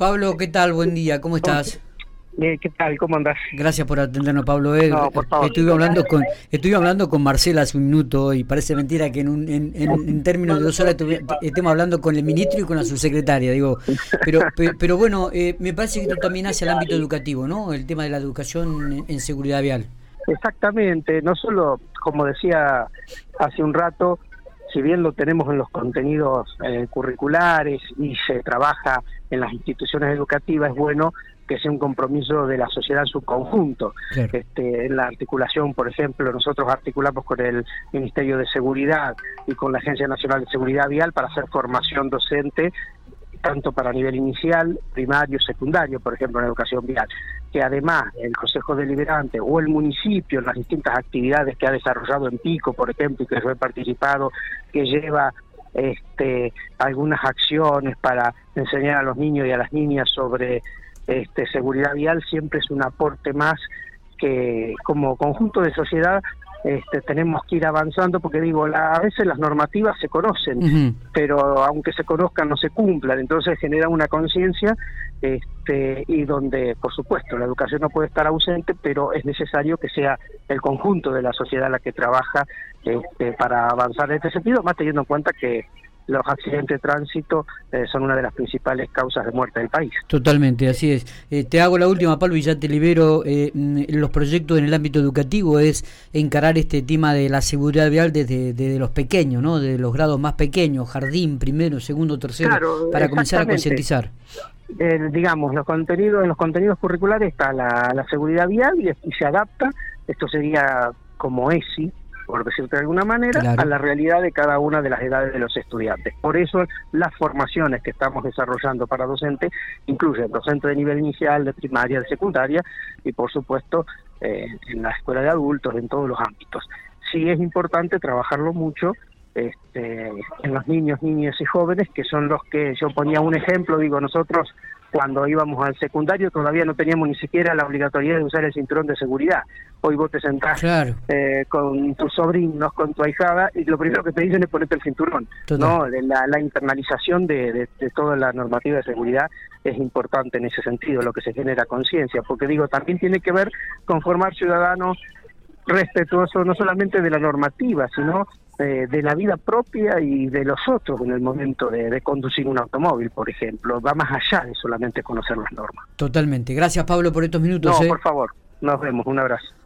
Pablo, ¿qué tal? Buen día, ¿cómo estás? Eh, ¿Qué tal? ¿Cómo andás? Gracias por atendernos, Pablo. Eh, estuve hablando con estuve hablando con Marcela hace un minuto y parece mentira que en, un, en, términos de dos horas estemos hablando con el ministro y con la subsecretaria. Digo, pero pero bueno, eh, me parece que esto también hace al ámbito educativo, ¿no? El tema de la educación en seguridad vial. Exactamente, no solo, como decía hace un rato, si bien lo tenemos en los contenidos eh, curriculares y se trabaja en las instituciones educativas, es bueno que sea un compromiso de la sociedad en su conjunto. Este, en la articulación, por ejemplo, nosotros articulamos con el Ministerio de Seguridad y con la Agencia Nacional de Seguridad Vial para hacer formación docente tanto para nivel inicial, primario, secundario, por ejemplo, en educación vial, que además el Consejo Deliberante o el municipio, en las distintas actividades que ha desarrollado en Pico, por ejemplo, y que yo he participado, que lleva este, algunas acciones para enseñar a los niños y a las niñas sobre este, seguridad vial, siempre es un aporte más que como conjunto de sociedad este, tenemos que ir avanzando porque digo, a veces las normativas se conocen, pero aunque se conozcan no se cumplan, entonces genera una conciencia este, y donde, por supuesto, la educación no puede estar ausente, pero es necesario que sea el conjunto de la sociedad la que trabaja este, para avanzar en este sentido, más teniendo en cuenta que los accidentes de tránsito eh, son una de las principales causas de muerte del país. Totalmente, así es. Eh, te hago la última, Pablo, y ya te libero. Eh, mm, los proyectos en el ámbito educativo es encarar este tema de la seguridad vial desde, los pequeños, ¿no? Desde los grados más pequeños, jardín, primero, segundo, tercero, para comenzar a concientizar. digamos, los contenidos, en los contenidos curriculares está la, seguridad vial y, y se adapta. Esto sería como ESI, por decirte de alguna manera, a la realidad de cada una de las edades de los estudiantes. Por eso las formaciones que estamos desarrollando para docentes incluyen docentes de nivel inicial, de primaria, de secundaria y por supuesto eh, en la escuela de adultos, en todos los ámbitos. Sí es importante trabajarlo mucho este, en los niños, niñas y jóvenes, que son los que yo ponía un ejemplo, digo, nosotros cuando íbamos al secundario todavía no teníamos ni siquiera la obligatoriedad de usar el cinturón de seguridad. Hoy vos te sentás eh, con tus sobrinos, con tu ahijada, y lo primero que te dicen es ponerte el cinturón. ¿no? La, la internalización de, de, toda la normativa de seguridad es importante en ese sentido, lo que se genera conciencia, porque digo, también tiene que ver con formar ciudadanos respetuosos no solamente de la normativa, sino de la vida propia y de los otros en el momento de, conducir un automóvil, por ejemplo. Va más allá de solamente conocer las normas. Totalmente. Gracias, Pablo, por estos minutos. No, ¿eh? por favor. Nos vemos. Un abrazo.